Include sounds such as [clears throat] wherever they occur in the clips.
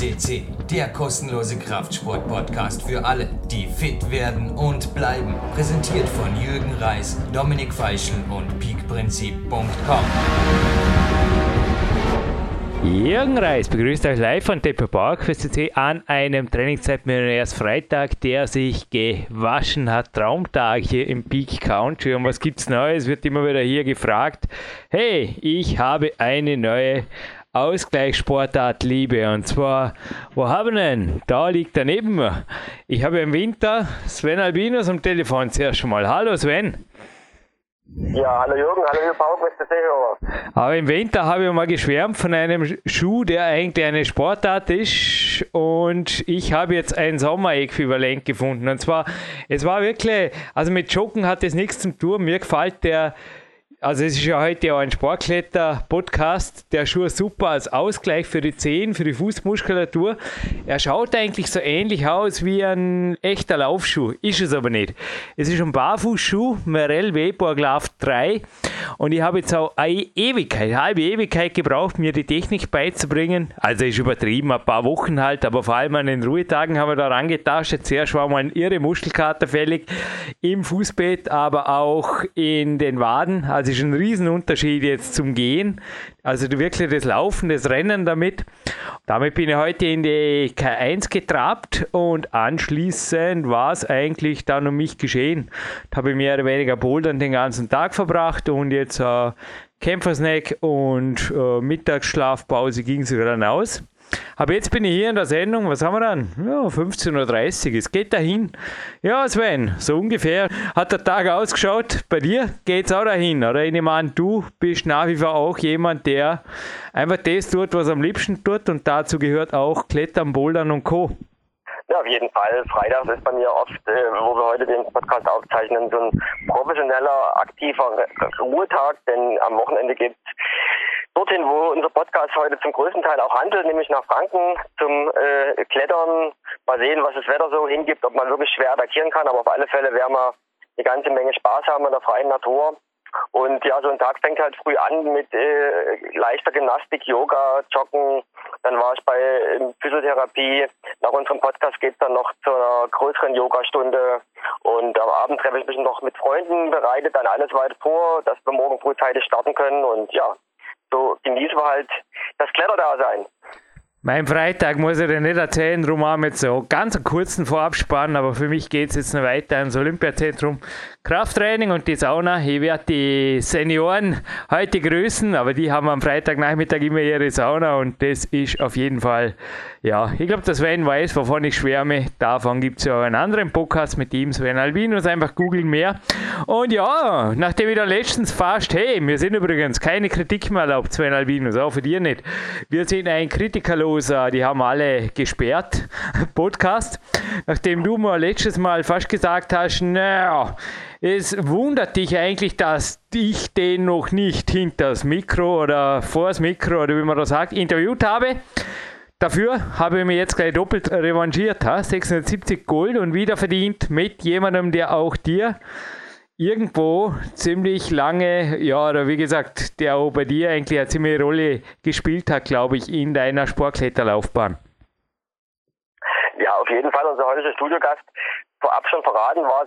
CC, der kostenlose Kraftsport-Podcast für alle, die fit werden und bleiben. Präsentiert von Jürgen Reis, Dominik Feischl und peakprinzip.com. Jürgen Reis begrüßt euch live von Depot Park für CC an einem Trainingszeitmillionärs Freitag, der sich gewaschen hat. Traumtag hier im Peak Country. Und was gibt's Neues? Wird immer wieder hier gefragt. Hey, ich habe eine neue Ausgleichssportart liebe. Und zwar, wo haben wir denn? Da liegt er neben mir. Ich habe im Winter Sven Albinus am Telefon zuerst schon mal. Hallo Sven. Ja, hallo Jürgen, hallo Jürgen Pauk, beste Seehörer. Aber im Winter habe ich mal geschwärmt von einem Schuh, der eigentlich eine Sportart ist. Und ich habe jetzt ein Sommeräquivalent gefunden. Und zwar, es war wirklich, also mit Joggen hat es nichts zu tun. Mir gefällt der also es ist ja heute auch ein Sportkletter-Podcast. Der Schuh super als Ausgleich für die Zehen, für die Fußmuskulatur. Er schaut eigentlich so ähnlich aus wie ein echter Laufschuh. Ist es aber nicht. Es ist ein Barfußschuh, Merrell Vapor Glove 3. Und ich habe jetzt auch eine Ewigkeit, eine halbe Ewigkeit gebraucht, mir die Technik beizubringen. Also ist übertrieben, ein paar Wochen halt, aber vor allem an den Ruhetagen haben wir da rangetastet. Zuerst war mal ein irre Muskelkater fällig im Fußbett, aber auch in den Waden. Also ist ein Riesenunterschied jetzt zum Gehen. Also wirklich das Laufen, das Rennen damit. Damit bin ich heute in die K1 getrabt und anschließend war es eigentlich dann um mich geschehen. Da habe ich mehr oder weniger Bouldern den ganzen Tag verbracht und jetzt äh, Kämpfersnack und äh, Mittagsschlafpause ging sogar dann aus. Aber jetzt bin ich hier in der Sendung, was haben wir dann? Ja, 15.30 Uhr, es geht dahin. Ja, Sven, so ungefähr hat der Tag ausgeschaut. Bei dir geht es auch dahin, oder? Ich nehme an, du bist nach wie vor auch jemand, der einfach das tut, was er am liebsten tut und dazu gehört auch Klettern, Bouldern und Co. Ja, auf jeden Fall. Freitags ist bei mir oft, äh, wo wir heute den Podcast aufzeichnen, so ein professioneller, aktiver Ruhetag, denn am Wochenende gibt es dorthin, wo unser Podcast heute zum größten Teil auch handelt, nämlich nach Franken zum äh, Klettern. Mal sehen, was das Wetter so hingibt, ob man wirklich schwer attackieren kann, aber auf alle Fälle werden wir eine ganze Menge Spaß haben in der freien Natur. Und ja, so ein Tag fängt halt früh an mit äh, leichter Gymnastik, Yoga, Joggen. Dann war ich bei äh, Physiotherapie. Nach unserem Podcast geht es dann noch zu einer größeren Yogastunde. Und am Abend treffe ich mich noch mit Freunden, bereite dann alles weiter vor, dass wir morgen frühzeitig starten können. Und ja, so genießen wir halt das Kletterdasein. Mein Freitag muss ich dir nicht erzählen, darum haben wir jetzt so ganz kurzen Vorabspann, aber für mich geht es jetzt noch weiter ins Olympiazentrum. Krafttraining und die Sauna. Ich werde die Senioren heute grüßen, aber die haben am Freitagnachmittag immer ihre Sauna und das ist auf jeden Fall, ja, ich glaube, dass Sven weiß, wovon ich schwärme. Davon gibt es ja auch einen anderen Podcast mit ihm, Sven Albinus, einfach googeln mehr. Und ja, nachdem ich letztens fast, hey, wir sind übrigens keine Kritik mehr erlaubt, Sven Albinus, auch für dir nicht. Wir sind ein kritikerloser, die haben alle gesperrt, [laughs] Podcast. Nachdem du mal letztes Mal fast gesagt hast, naja, es wundert dich eigentlich, dass ich den noch nicht hinter das Mikro oder vor das Mikro oder wie man das sagt, interviewt habe. Dafür habe ich mir jetzt gleich doppelt revanchiert. Ha? 670 Gold und wieder verdient mit jemandem, der auch dir irgendwo ziemlich lange, ja, oder wie gesagt, der auch bei dir eigentlich eine ziemliche Rolle gespielt hat, glaube ich, in deiner Sportkletterlaufbahn. Ja, auf jeden Fall. Unser heutiger Studiogast vorab schon verraten, war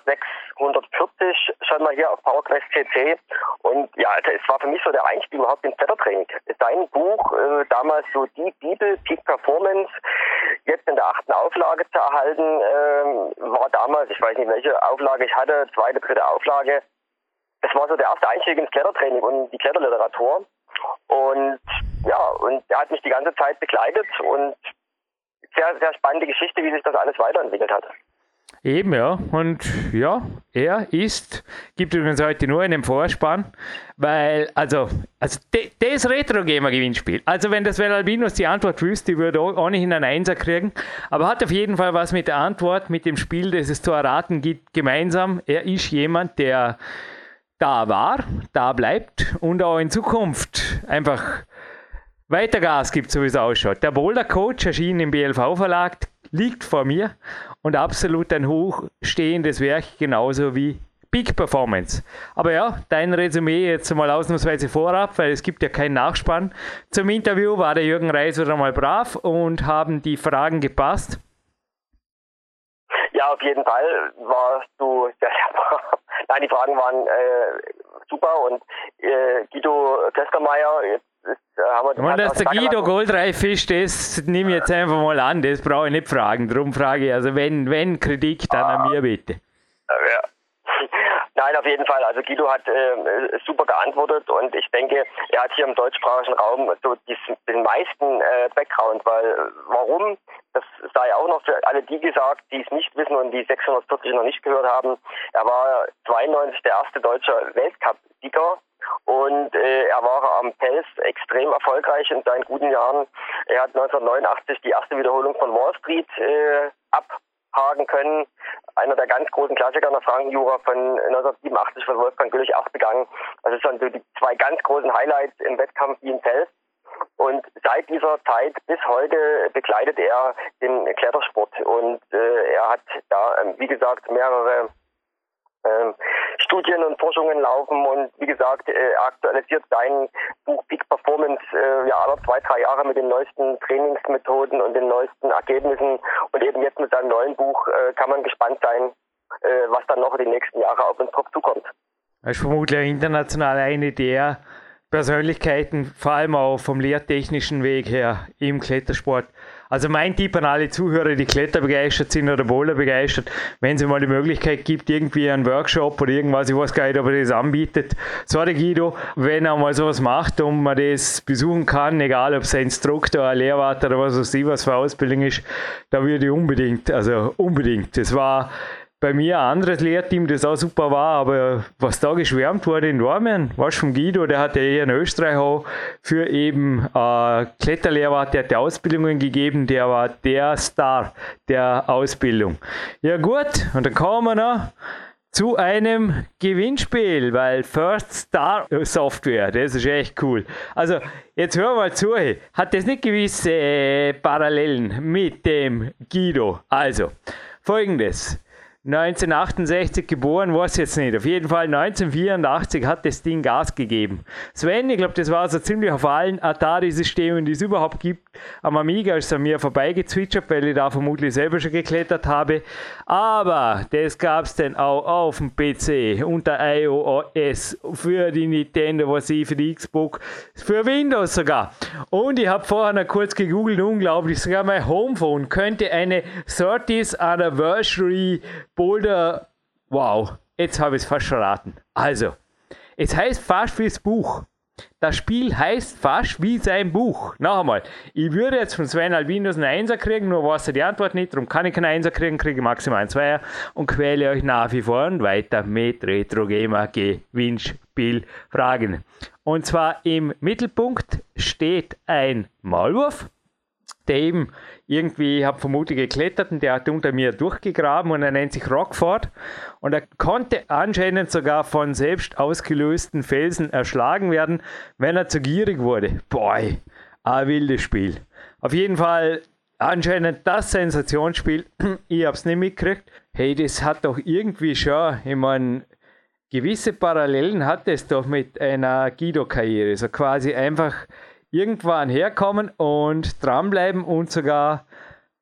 640 schon mal hier auf PowerQuest CC. Und ja, es war für mich so der Einstieg überhaupt ins Klettertraining. Dein Buch, äh, damals so die Bibel, Peak Performance, jetzt in der achten Auflage zu erhalten, äh, war damals, ich weiß nicht welche Auflage ich hatte, zweite, dritte Auflage. Das war so der erste Einstieg ins Klettertraining und die Kletterliteratur. Und ja, und er hat mich die ganze Zeit begleitet und sehr, sehr spannende Geschichte, wie sich das alles weiterentwickelt hat. Eben, ja. Und ja, er ist, gibt übrigens heute nur einen Vorspann, weil, also, also das Retro-Gamer-Gewinnspiel. Also, wenn das Albinus die Antwort wüsste, würde er ohnehin einen Einser kriegen. Aber hat auf jeden Fall was mit der Antwort, mit dem Spiel, das es zu erraten gibt, gemeinsam. Er ist jemand, der da war, da bleibt und auch in Zukunft einfach weiter Gas gibt, so wie es ausschaut. Der Boulder Coach erschien im BLV Verlag, liegt vor mir und absolut ein hochstehendes Werk, genauso wie Peak Performance. Aber ja, dein Resümee jetzt mal ausnahmsweise vorab, weil es gibt ja keinen Nachspann. Zum Interview war der Jürgen Reis wieder mal brav und haben die Fragen gepasst. Ja, auf jeden Fall warst du sehr, sehr brav. Nein, die Fragen waren äh, super und äh, Guido Köstermeier, jetzt wir Und dass der Guido goldreif ist, das nehme ich jetzt einfach mal an, das brauche ich nicht fragen. Darum frage ich, also wenn, wenn Kritik, dann ah. an mir bitte. Ja. Nein, auf jeden Fall. Also Guido hat äh, super geantwortet und ich denke, er hat hier im deutschsprachigen Raum so diesen, den meisten äh, Background, weil warum, das sei auch noch für alle die gesagt, die es nicht wissen und die 640 noch nicht gehört haben. Er war 92 der erste deutsche Weltcup-Sieger und äh, er war am Pels extrem erfolgreich in seinen guten Jahren. Er hat 1989 die erste Wiederholung von Wall Street äh, abhaken können. Einer der ganz großen Klassiker nach Frankenjura von 1987 von Wolfgang Güllich auch begangen. Das sind so die zwei ganz großen Highlights im Wettkampf wie in Pels. Und seit dieser Zeit bis heute begleitet er den Klettersport und äh, er hat da, ähm, wie gesagt, mehrere ähm, Studien und Forschungen laufen und wie gesagt äh, aktualisiert sein Buch Peak Performance äh, ja alle zwei, drei Jahre mit den neuesten Trainingsmethoden und den neuesten Ergebnissen und eben jetzt mit seinem neuen Buch äh, kann man gespannt sein, äh, was dann noch in den nächsten Jahren auf uns drauf zukommt. Das ist vermutlich international eine der Persönlichkeiten, vor allem auch vom lehrtechnischen Weg her im Klettersport. Also mein Tipp an alle Zuhörer, die Kletter begeistert sind oder Bowler begeistert, wenn es mal die Möglichkeit gibt, irgendwie einen Workshop oder irgendwas, ich weiß gar nicht, ob er das anbietet. Sorry Guido, wenn er mal sowas macht und man das besuchen kann, egal ob es ein Instruktor, ein Lehrwart oder was weiß ich, was für Ausbildung ist, da würde ich unbedingt, also unbedingt. Das war bei mir ein anderes Lehrteam, das auch super war, aber was da geschwärmt wurde in Norman, was vom Guido, der hat ja eher in Österreich auch für eben äh, Kletterlehrwart, der hat die Ausbildungen gegeben, der war der Star der Ausbildung. Ja gut, und dann kommen wir noch zu einem Gewinnspiel, weil First Star Software, das ist echt cool. Also, jetzt hör mal zu, hat das nicht gewisse äh, Parallelen mit dem Guido? Also, folgendes. 1968 geboren, weiß jetzt nicht. Auf jeden Fall 1984 hat das Ding Gas gegeben. Sven, ich glaube, das war so ziemlich auf allen Atari-Systemen, die es überhaupt gibt. Am Amiga ist an mir vorbeigezwitschert, weil ich da vermutlich selber schon geklettert habe. Aber das gab es dann auch auf dem PC unter iOS für die Nintendo, was ich, für die Xbox, für Windows sogar. Und ich habe vorher noch kurz gegoogelt, unglaublich, sogar mein Homephone könnte eine 30th Anniversary Boulder, wow, jetzt habe ich es fast verraten. Also, es heißt fast wie das Buch. Das Spiel heißt fast wie sein Buch. Noch einmal, ich würde jetzt von Sven Albinus einen Einser kriegen, nur weiß er die Antwort nicht, darum kann ich keinen Einser kriegen, kriege maximal einen Zweier und quäle euch nach wie vor und weiter mit Retro Gamer Gewinnspiel Fragen. Und zwar im Mittelpunkt steht ein Maulwurf der eben irgendwie, ich habe vermutlich geklettert und der hat unter mir durchgegraben und er nennt sich Rockford und er konnte anscheinend sogar von selbst ausgelösten Felsen erschlagen werden, wenn er zu gierig wurde. Boy, ein wildes Spiel. Auf jeden Fall anscheinend das Sensationsspiel. [clears throat] ich habe es nicht mitgekriegt. Hey, das hat doch irgendwie schon, ich meine, gewisse Parallelen hat es doch mit einer Guido-Karriere. So quasi einfach irgendwann herkommen und dranbleiben und sogar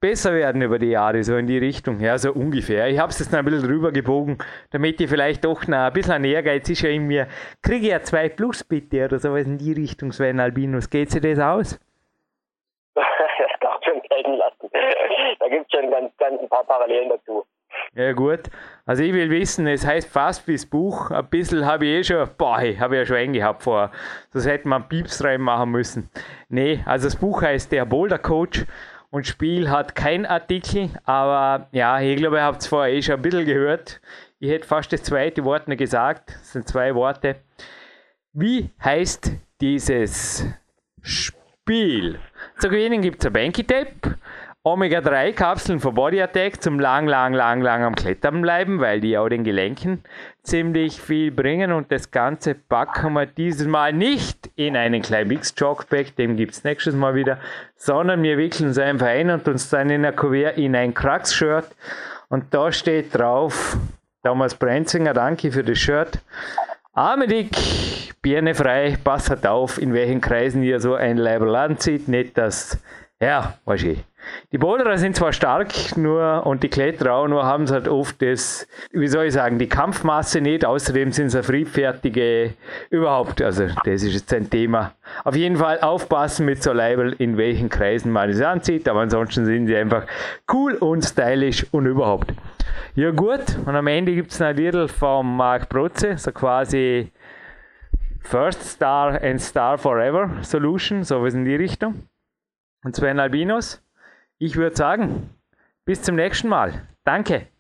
besser werden über die Jahre, so in die Richtung. Ja, so ungefähr. Ich habe es jetzt noch ein bisschen drüber gebogen, damit ich vielleicht doch noch ein bisschen Ehrgeiz ist ja in mir. Kriege ich ja zwei Plus bitte oder sowas in die Richtung, Sven Albinus. Geht sich das aus? das [laughs] darf schon gelten lassen. Da gibt es schon ganz, ganz ein paar Parallelen dazu. Ja gut, also ich will wissen, es heißt fast wie das Buch, ein bisschen habe ich eh schon, boah, habe ich ja schon eingehabt vor, das hätte man Pieps reinmachen müssen. Nee, also das Buch heißt Der Boulder Coach und Spiel hat kein Artikel, aber ja, ich glaube, ihr habt es vorher eh schon ein bisschen gehört. Ich hätte fast das zweite Wort nicht gesagt, das sind zwei Worte. Wie heißt dieses Spiel? Zu gewinnen gibt es ein Banky-Tape Omega-3-Kapseln für Body Attack zum lang, lang, lang, lang am Klettern bleiben, weil die auch den Gelenken ziemlich viel bringen und das Ganze packen wir dieses Mal nicht in einen kleinen Mix-Jogpack, dem gibt es nächstes Mal wieder, sondern wir wickeln es einfach ein und uns dann in Kuvert in ein Crux-Shirt und da steht drauf Thomas Brenzinger, danke für das Shirt. Armedick, Birne frei, passt auf, in welchen Kreisen ihr so ein Label anzieht. Nicht, dass, ja, weiß ich. Die Boulderer sind zwar stark, nur und die Kletterer nur haben sie halt oft das, wie soll ich sagen, die Kampfmasse nicht. Außerdem sind sie friedfertige überhaupt. Also, das ist jetzt ein Thema. Auf jeden Fall aufpassen mit so Label, in welchen Kreisen man es anzieht. Aber ansonsten sind sie einfach cool und stylisch und überhaupt. Ja, gut. Und am Ende gibt es ein Lied von Mark Protze, so quasi First Star and Star Forever Solution, so was in die Richtung. Und Sven Albinos. Ich würde sagen, bis zum nächsten Mal. Danke.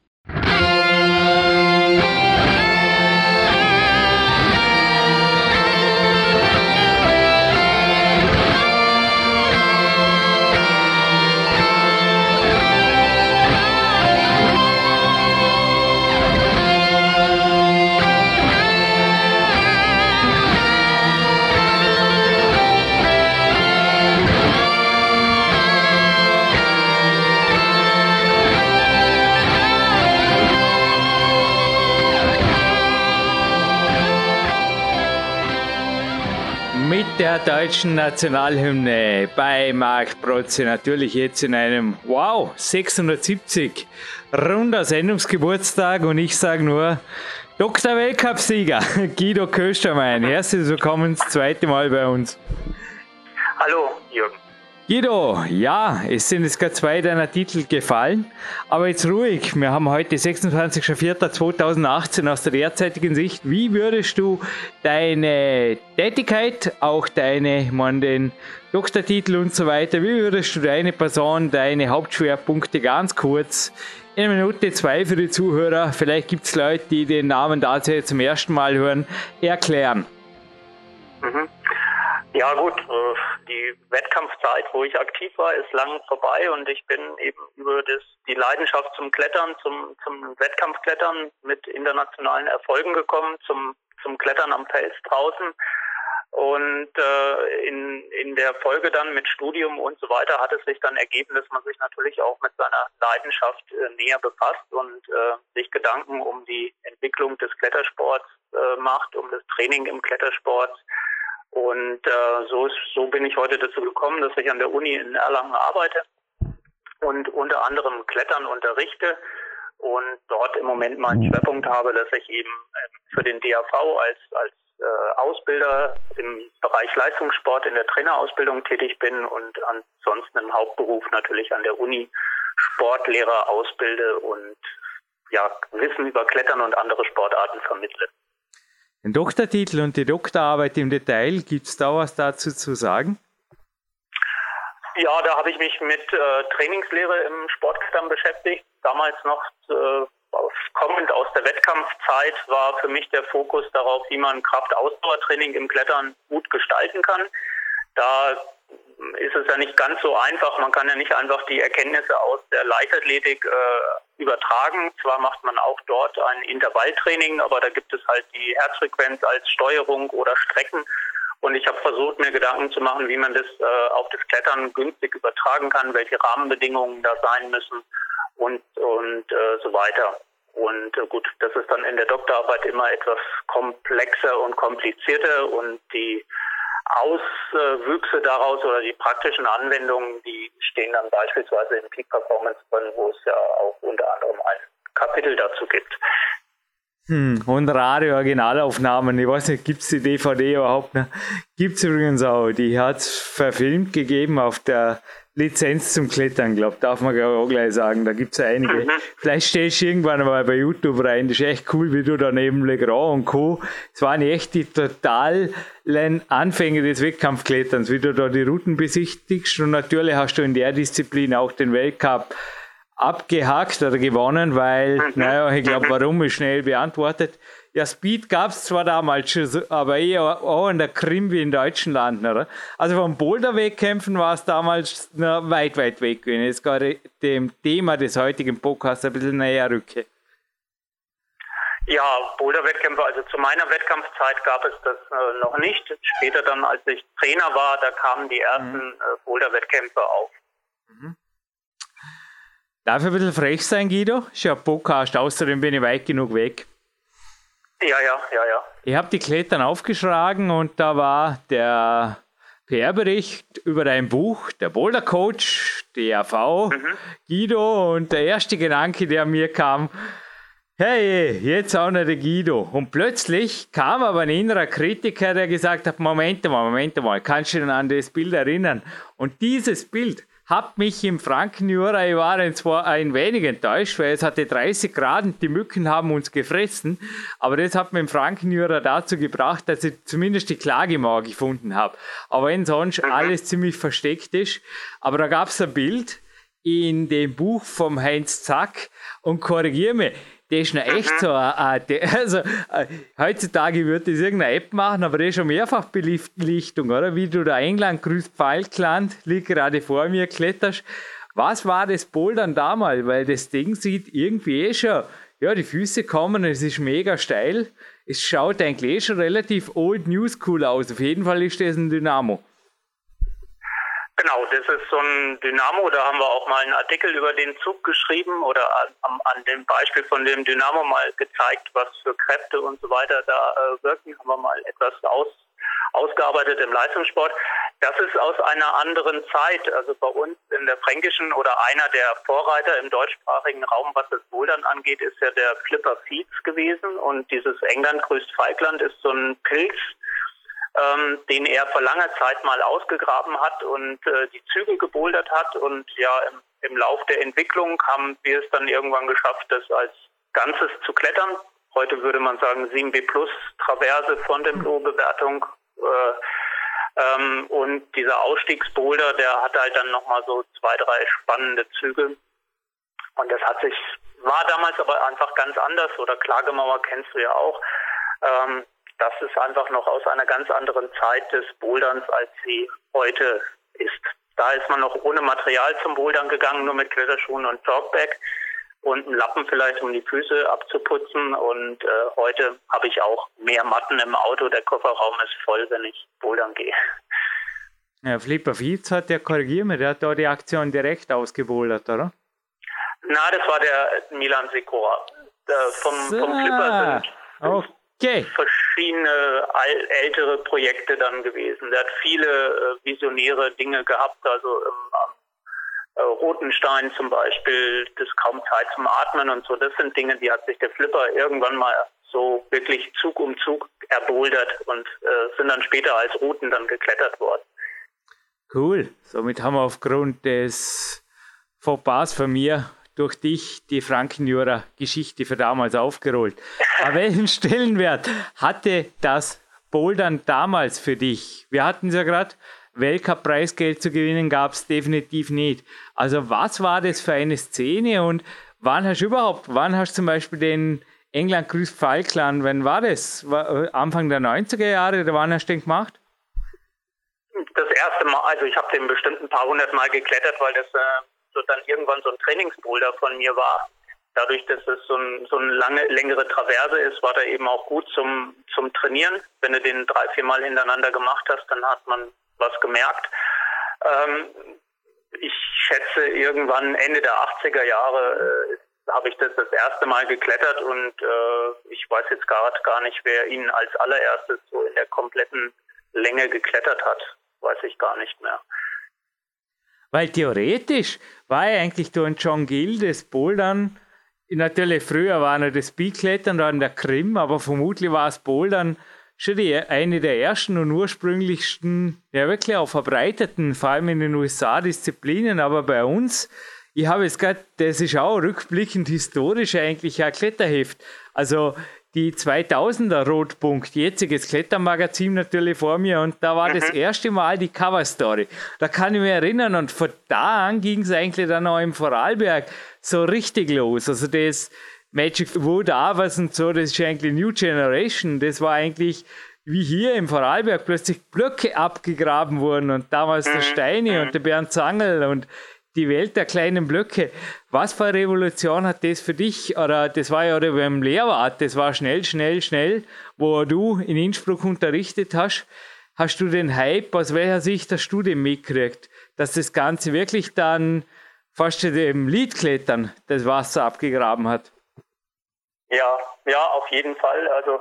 Der deutschen Nationalhymne bei Marc Protze. Natürlich jetzt in einem, wow, 670 runder Sendungsgeburtstag und ich sage nur, Dr. Weltcup-Sieger [laughs] Guido Köstermein. Herzlich willkommen das zweite Mal bei uns. Hallo, Jürgen. Guido, ja, es sind jetzt gerade zwei deiner Titel gefallen, aber jetzt ruhig. Wir haben heute 26.04.2018 aus der derzeitigen Sicht. Wie würdest du deine Tätigkeit, auch deine, man den Doktortitel und so weiter, wie würdest du deine Person, deine Hauptschwerpunkte ganz kurz in einer Minute zwei für die Zuhörer, vielleicht gibt es Leute, die den Namen dazu zum ersten Mal hören, erklären? Mhm. Ja gut, äh, die Wettkampfzeit, wo ich aktiv war, ist lang vorbei und ich bin eben über das, die Leidenschaft zum Klettern, zum, zum Wettkampfklettern mit internationalen Erfolgen gekommen, zum, zum Klettern am Fels draußen. Und äh, in, in der Folge dann mit Studium und so weiter hat es sich dann ergeben, dass man sich natürlich auch mit seiner Leidenschaft äh, näher befasst und äh, sich Gedanken um die Entwicklung des Klettersports äh, macht, um das Training im Klettersport und äh, so, ist, so bin ich heute dazu gekommen, dass ich an der Uni in Erlangen arbeite und unter anderem Klettern unterrichte und dort im Moment meinen Schwerpunkt habe, dass ich eben äh, für den DAV als, als äh, Ausbilder im Bereich Leistungssport in der Trainerausbildung tätig bin und ansonsten im Hauptberuf natürlich an der Uni Sportlehrer ausbilde und ja, Wissen über Klettern und andere Sportarten vermittle. Den Doktortitel und die Doktorarbeit im Detail, gibt es da was dazu zu sagen? Ja, da habe ich mich mit äh, Trainingslehre im Sportklettern beschäftigt. Damals noch äh, kommend aus der Wettkampfzeit war für mich der Fokus darauf, wie man Kraft-Ausdauertraining im Klettern gut gestalten kann. Da ist es ja nicht ganz so einfach. Man kann ja nicht einfach die Erkenntnisse aus der Leichtathletik äh, übertragen. Zwar macht man auch dort ein Intervalltraining, aber da gibt es halt die Herzfrequenz als Steuerung oder Strecken. Und ich habe versucht, mir Gedanken zu machen, wie man das äh, auf das Klettern günstig übertragen kann, welche Rahmenbedingungen da sein müssen und, und äh, so weiter. Und äh, gut, das ist dann in der Doktorarbeit immer etwas komplexer und komplizierter und die Auswüchse daraus oder die praktischen Anwendungen, die stehen dann beispielsweise in Peak Performance drin, wo es ja auch unter anderem ein Kapitel dazu gibt. Hm, und Radio-Originalaufnahmen, ich weiß nicht, gibt es die DVD überhaupt noch? Gibt es übrigens auch, die hat es verfilmt gegeben auf der Lizenz zum Klettern, glaube darf man auch gleich sagen. Da gibt es einige. Mhm. Vielleicht stellst du irgendwann mal bei YouTube rein. Das ist echt cool, wie du da neben Le Grand und Co. Es waren echt die totalen Anfänge des Wettkampfkletterns, wie du da die Routen besichtigst. Und natürlich hast du in der Disziplin auch den Weltcup abgehakt oder gewonnen, weil, mhm. naja, ich glaube, warum ist schnell beantwortet. Ja, Speed gab es zwar damals schon, aber eher auch in der Krim wie in deutschen Landen, oder? Also vom Boulder-Wettkämpfen war es damals na, weit, weit weg, wenn ich jetzt gerade dem Thema des heutigen Podcasts ein bisschen näher rücke. Ja, Boulder-Wettkämpfe, also zu meiner Wettkampfzeit gab es das äh, noch nicht. Später dann, als ich Trainer war, da kamen die ersten mhm. äh, Boulder-Wettkämpfe auf. Mhm. Darf ich ein bisschen frech sein, Guido? Ja ein Podcast, außerdem bin ich weit genug weg. Ja, ja, ja, ja. Ich habe die Klettern aufgeschlagen und da war der PR-Bericht über dein Buch, der Boulder Coach, DRV, mhm. Guido und der erste Gedanke, der mir kam, hey, jetzt auch noch der Guido. Und plötzlich kam aber ein innerer Kritiker, der gesagt hat, Moment mal, Moment mal, kannst du dich an das Bild erinnern? Und dieses Bild hat mich im Frankenjura, ich war zwar ein wenig enttäuscht, weil es hatte 30 Grad und die Mücken haben uns gefressen, aber das hat mich im Frankenjura dazu gebracht, dass ich zumindest die Klagemauer gefunden habe. Aber wenn sonst mhm. alles ziemlich versteckt ist. Aber da gab es ein Bild in dem Buch vom Heinz Zack und korrigiere mich, das ist noch echt so. Äh, also, äh, heutzutage würde das irgendeine App machen, aber das ist schon mehrfach Belichtung, oder? Wie du da England grüßt Pfeilkland, liegt gerade vor mir, kletterst. Was war das Bouldern damals? Weil das Ding sieht irgendwie eh schon, ja, die Füße kommen, es ist mega steil. Es schaut eigentlich eh schon relativ old news cool aus. Auf jeden Fall ist das ein Dynamo. Genau, das ist so ein Dynamo, da haben wir auch mal einen Artikel über den Zug geschrieben oder an, an dem Beispiel von dem Dynamo mal gezeigt, was für Kräfte und so weiter da äh, wirken, haben wir mal etwas aus, ausgearbeitet im Leistungssport. Das ist aus einer anderen Zeit, also bei uns in der Fränkischen oder einer der Vorreiter im deutschsprachigen Raum, was das Bouldern angeht, ist ja der Flipper Feeds gewesen. Und dieses England grüßt Feigland ist so ein Pilz, ähm, den er vor langer Zeit mal ausgegraben hat und äh, die Züge gebouldert hat. Und ja, im, im Lauf der Entwicklung haben wir es dann irgendwann geschafft, das als Ganzes zu klettern. Heute würde man sagen 7B Plus Traverse von der Bewertung. Äh, ähm, und dieser Ausstiegsboulder, der hat halt dann nochmal so zwei, drei spannende Züge. Und das hat sich, war damals aber einfach ganz anders. Oder Klagemauer kennst du ja auch. Ähm, das ist einfach noch aus einer ganz anderen Zeit des Boulderns, als sie heute ist. Da ist man noch ohne Material zum Bouldern gegangen, nur mit Kletterschuhen und Talkback und einen Lappen vielleicht, um die Füße abzuputzen. Und äh, heute habe ich auch mehr Matten im Auto. Der Kofferraum ist voll, wenn ich bouldern gehe. Ja, Flipper Fietz hat der, korrigiert mir, der hat da die Aktion direkt ausgebouldert, oder? Na, das war der Milan Sikora. Äh, vom, vom Flipper sind okay. Verschiedene ältere Projekte dann gewesen. Der hat viele äh, visionäre Dinge gehabt, also am äh, Rotenstein zum Beispiel, das kaum Zeit zum Atmen und so. Das sind Dinge, die hat sich der Flipper irgendwann mal so wirklich Zug um Zug erbouldert und äh, sind dann später als Routen dann geklettert worden. Cool. Somit haben wir aufgrund des Fauxpas von mir durch dich die Frankenjura-Geschichte für damals aufgerollt. Aber welchen [laughs] Stellenwert hatte das Bouldern damals für dich? Wir hatten es ja gerade, Weltcup-Preisgeld zu gewinnen gab es definitiv nicht. Also was war das für eine Szene und wann hast du überhaupt, wann hast du zum Beispiel den England Grüß Falkland, wann war das? War, äh, Anfang der 90er Jahre oder wann hast du den gemacht? Das erste Mal, also ich habe den bestimmt ein paar hundert Mal geklettert, weil das äh, so dann irgendwann so ein Trainingsboulder von mir war. Dadurch, dass es so, ein, so eine lange, längere Traverse ist, war der eben auch gut zum, zum Trainieren. Wenn du den drei, vier Mal hintereinander gemacht hast, dann hat man was gemerkt. Ähm, ich schätze, irgendwann Ende der 80er Jahre äh, habe ich das das erste Mal geklettert und äh, ich weiß jetzt gerade gar nicht, wer ihn als allererstes so in der kompletten Länge geklettert hat. Weiß ich gar nicht mehr. Weil theoretisch war ja eigentlich durch John Gill das Bouldern, natürlich früher war noch das Speedklettern da in der Krim, aber vermutlich war es Bouldern schon die, eine der ersten und ursprünglichsten, ja wirklich auch verbreiteten, vor allem in den USA, Disziplinen, aber bei uns, ich habe jetzt gerade, das ist auch rückblickend historisch eigentlich ein Kletterheft. Also die 2000er Rotpunkt, jetziges Klettermagazin natürlich vor mir und da war mhm. das erste Mal die Coverstory. Da kann ich mich erinnern und von da an ging es eigentlich dann auch im Vorarlberg so richtig los. Also das Magic Wood Avers und so, das ist eigentlich New Generation. Das war eigentlich wie hier im Vorarlberg plötzlich Blöcke abgegraben wurden und damals der mhm. Steini und mhm. der Bernd Zangel und die Welt der kleinen Blöcke. Was für eine Revolution hat das für dich? Oder das war ja oder beim Lehrwart, das war schnell, schnell, schnell, wo du in Innsbruck unterrichtet hast. Hast du den Hype, aus welcher Sicht hast du den mitgekriegt? Dass das Ganze wirklich dann fast dem Liedklettern das Wasser abgegraben hat. Ja, ja, auf jeden Fall. Also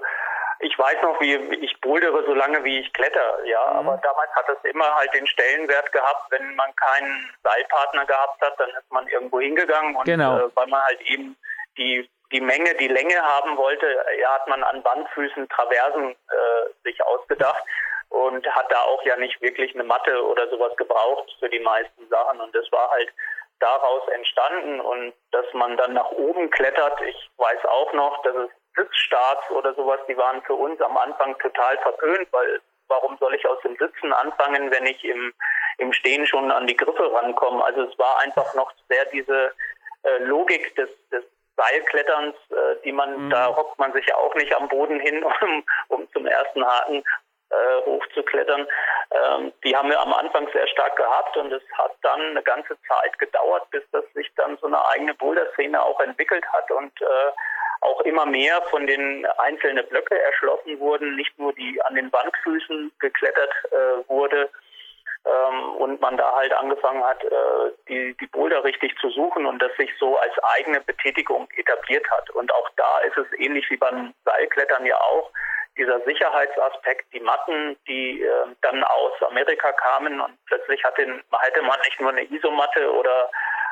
ich weiß noch, wie ich bouldere so lange, wie ich kletter, ja. Mhm. Aber damals hat es immer halt den Stellenwert gehabt, wenn man keinen Seilpartner gehabt hat, dann ist man irgendwo hingegangen und genau. äh, weil man halt eben die die Menge, die Länge haben wollte, ja, hat man an Wandfüßen Traversen äh, sich ausgedacht und hat da auch ja nicht wirklich eine Matte oder sowas gebraucht für die meisten Sachen. Und das war halt daraus entstanden und dass man dann nach oben klettert. Ich weiß auch noch, dass es Sitzstarts oder sowas, die waren für uns am Anfang total verpönt, weil warum soll ich aus dem Sitzen anfangen, wenn ich im, im Stehen schon an die Griffe rankomme? Also es war einfach noch sehr diese äh, Logik des, des Seilkletterns, äh, die man, mhm. da hockt man sich ja auch nicht am Boden hin, [laughs] um, um zum ersten Haken äh, hochzuklettern. Ähm, die haben wir am Anfang sehr stark gehabt und es hat dann eine ganze Zeit gedauert, bis das sich dann so eine eigene Boulder-Szene auch entwickelt hat und äh, auch immer mehr von den einzelnen Blöcke erschlossen wurden, nicht nur die an den Wandfüßen geklettert äh, wurde, ähm, und man da halt angefangen hat, äh, die, die Boulder richtig zu suchen und das sich so als eigene Betätigung etabliert hat. Und auch da ist es ähnlich wie beim Seilklettern ja auch, dieser Sicherheitsaspekt, die Matten, die äh, dann aus Amerika kamen und plötzlich hatte, hatte man nicht nur eine Isomatte oder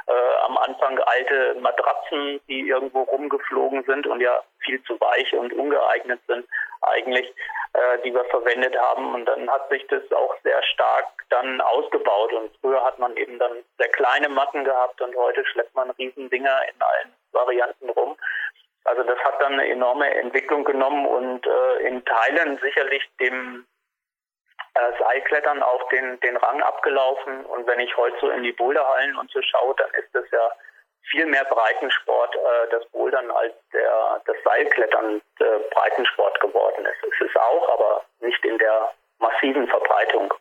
äh, am Anfang alte Matratzen, die irgendwo rumgeflogen sind und ja viel zu weich und ungeeignet sind eigentlich, äh, die wir verwendet haben. Und dann hat sich das auch sehr stark dann ausgebaut. Und früher hat man eben dann sehr kleine Matten gehabt und heute schleppt man Riesendinger in allen Varianten rum. Also das hat dann eine enorme Entwicklung genommen und äh, in Teilen sicherlich dem äh, Seilklettern auch den, den Rang abgelaufen. Und wenn ich heute so in die Boulderhallen und so schaue, dann ist das ja viel mehr Breitensport, äh, das Bouldern, als der, das Seilklettern äh, Breitensport geworden ist. Es ist auch, aber nicht in der massiven Verbreitung.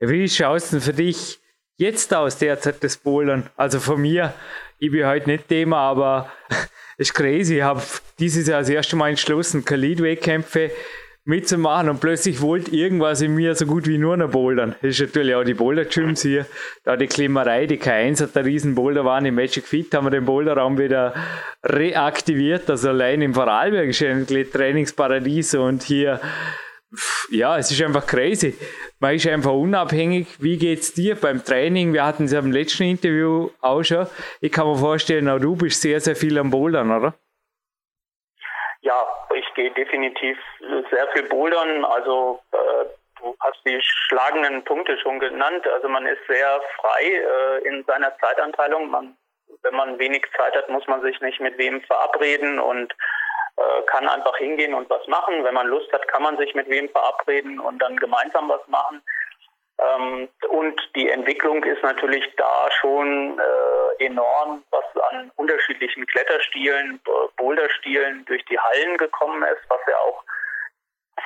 Wie schaut es denn für dich jetzt aus, derzeit das Bouldern? Also von mir, ich bin heute nicht Thema, aber [laughs] ist crazy. Ich habe dieses Jahr das erste Mal entschlossen, keine Leadway-Kämpfe mitzumachen und plötzlich wollte irgendwas in mir so gut wie nur noch bouldern. Das ist natürlich auch die Boulder-Gyms hier, da die Klimmerei, die K1 hat der riesen Boulder waren im Magic Fit, haben wir den Boulderraum wieder reaktiviert, also allein im Vorarlberg ist ein Trainingsparadies und hier ja, es ist einfach crazy. Man ist einfach unabhängig. Wie geht es dir beim Training? Wir hatten es ja im letzten Interview auch schon. Ich kann mir vorstellen, auch du bist sehr, sehr viel am Bouldern, oder? Ja, ich gehe definitiv sehr viel bouldern. Also äh, du hast die schlagenden Punkte schon genannt. Also man ist sehr frei äh, in seiner Zeitanteilung. Man, wenn man wenig Zeit hat, muss man sich nicht mit wem verabreden und äh, kann einfach hingehen und was machen. Wenn man Lust hat, kann man sich mit wem verabreden und dann gemeinsam was machen. Ähm, und die Entwicklung ist natürlich da schon äh, enorm, was an unterschiedlichen Kletterstilen, Boulderstilen durch die Hallen gekommen ist, was ja auch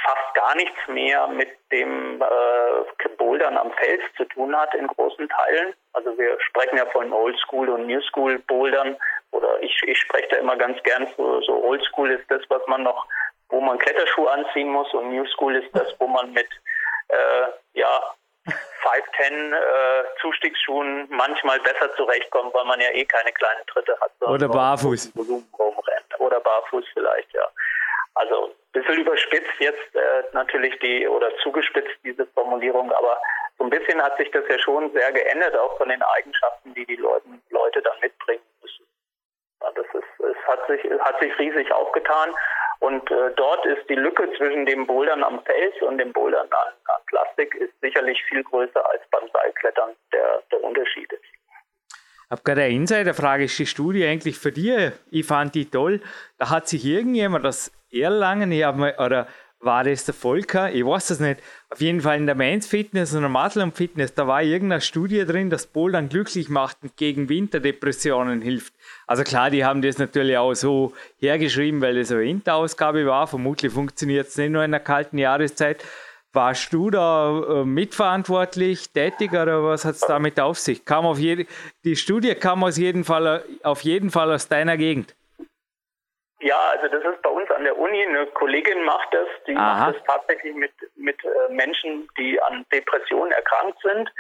fast gar nichts mehr mit dem äh, Bouldern am Fels zu tun hat in großen Teilen. Also wir sprechen ja von Old School und New School Bouldern oder ich, ich spreche da immer ganz gern so, so Old School ist das, was man noch, wo man Kletterschuhe anziehen muss und New School ist das, wo man mit äh, ja 510 äh, Zustiegsschuhen manchmal besser zurechtkommt, weil man ja eh keine kleinen Tritte hat. Oder barfuß. Oder barfuß vielleicht, ja. Also ein bisschen überspitzt jetzt äh, natürlich die, oder zugespitzt diese Formulierung, aber so ein bisschen hat sich das ja schon sehr geändert, auch von den Eigenschaften, die die Leute, Leute dann mitbringen müssen. Das ist, es hat sich, hat sich riesig aufgetan. Und äh, dort ist die Lücke zwischen dem Bouldern am Fels und dem Bouldern an, an Plastik ist sicherlich viel größer als beim Seilklettern der, der Unterschied ist. Ich habe gerade eine Insiderfrage, ist die Studie eigentlich für dich? Ich fand die toll. Da hat sich irgendjemand das Erlangen, ich mal, oder war das der Volker? Ich weiß es nicht. Auf jeden Fall in der Mainz Fitness und der Matlum Fitness, da war irgendeine Studie drin, dass Bouldern glücklich macht und gegen Winterdepressionen hilft. Also klar, die haben das natürlich auch so hergeschrieben, weil das eine Winterausgabe war. Vermutlich funktioniert es nicht nur in der kalten Jahreszeit. Warst du da äh, mitverantwortlich, tätig oder was hat es damit auf sich? Kam auf jede, die Studie kam aus jeden Fall, auf jeden Fall aus deiner Gegend. Ja, also das ist bei uns an der Uni. Eine Kollegin macht das. Die Aha. macht das tatsächlich mit, mit äh, Menschen, die an Depressionen erkrankt sind.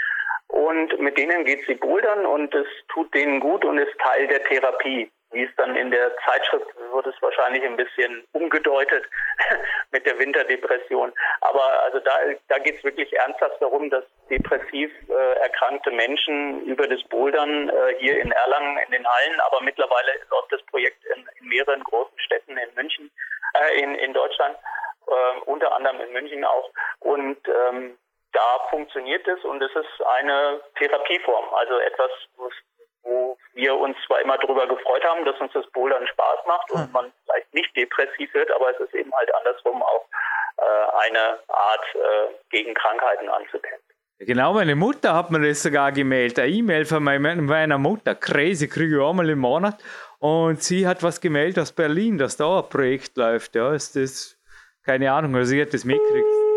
Und mit denen geht sie bouldern und es tut denen gut und ist Teil der Therapie. Wie es dann in der Zeitschrift wird es wahrscheinlich ein bisschen umgedeutet [laughs] mit der Winterdepression. Aber also da, da geht es wirklich ernsthaft darum, dass depressiv äh, erkrankte Menschen über das Bouldern äh, hier in Erlangen in den Hallen, aber mittlerweile läuft das Projekt in, in mehreren großen Städten in München, äh, in, in Deutschland, äh, unter anderem in München auch. Und ähm, da funktioniert es und es ist eine Therapieform, also etwas, wo wir uns zwar immer darüber gefreut haben, dass uns das Bouldern Spaß macht und hm. man vielleicht nicht depressiv wird, aber es ist eben halt andersrum auch äh, eine Art, äh, gegen Krankheiten anzukämpfen. Genau, meine Mutter hat mir das sogar gemeldet. Eine E-Mail von meiner Mutter. Crazy, kriege ich einmal im Monat. Und sie hat was gemeldet aus Berlin, dass da ein Projekt läuft. Ja, ist das, keine Ahnung, also sie hat das mitgekriegt.